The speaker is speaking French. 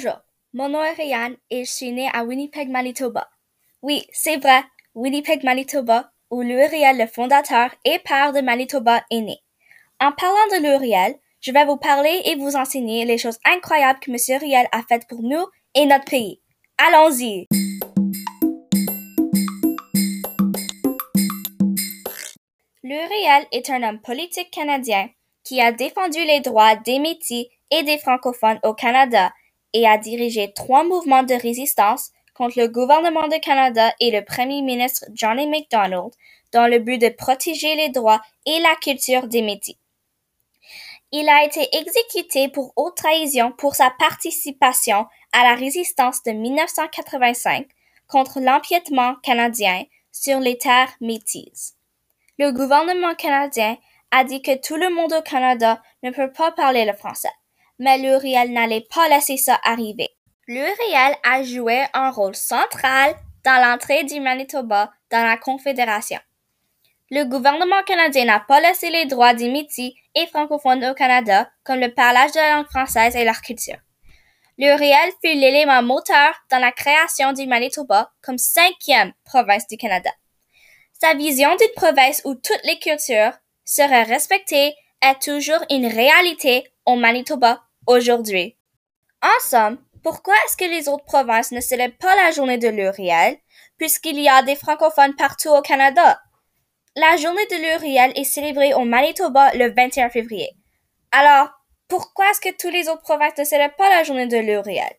Bonjour, mon nom est Ryan et je suis né à Winnipeg, Manitoba. Oui, c'est vrai, Winnipeg, Manitoba, où L'Uriel, le fondateur et père de Manitoba, est né. En parlant de L'Uriel, je vais vous parler et vous enseigner les choses incroyables que Monsieur Riel a faites pour nous et notre pays. Allons-y! L'Uriel est un homme politique canadien qui a défendu les droits des Métis et des francophones au Canada et a dirigé trois mouvements de résistance contre le gouvernement du Canada et le premier ministre Johnny MacDonald dans le but de protéger les droits et la culture des Métis. Il a été exécuté pour haute trahison pour sa participation à la résistance de 1985 contre l'empiètement canadien sur les terres métises. Le gouvernement canadien a dit que tout le monde au Canada ne peut pas parler le français mais l'Uriel n'allait pas laisser ça arriver. L'Uriel a joué un rôle central dans l'entrée du Manitoba dans la Confédération. Le gouvernement canadien n'a pas laissé les droits des Métis et francophones au Canada, comme le parlage de la langue française et leur culture. L'Uriel fut l'élément moteur dans la création du Manitoba comme cinquième province du Canada. Sa vision d'une province où toutes les cultures seraient respectées est toujours une réalité au Manitoba aujourd'hui. En somme, pourquoi est-ce que les autres provinces ne célèbrent pas la journée de l'Uriel, puisqu'il y a des francophones partout au Canada? La journée de l'Uriel est célébrée au Manitoba le 21 février. Alors, pourquoi est-ce que tous les autres provinces ne célèbrent pas la journée de l'Uriel?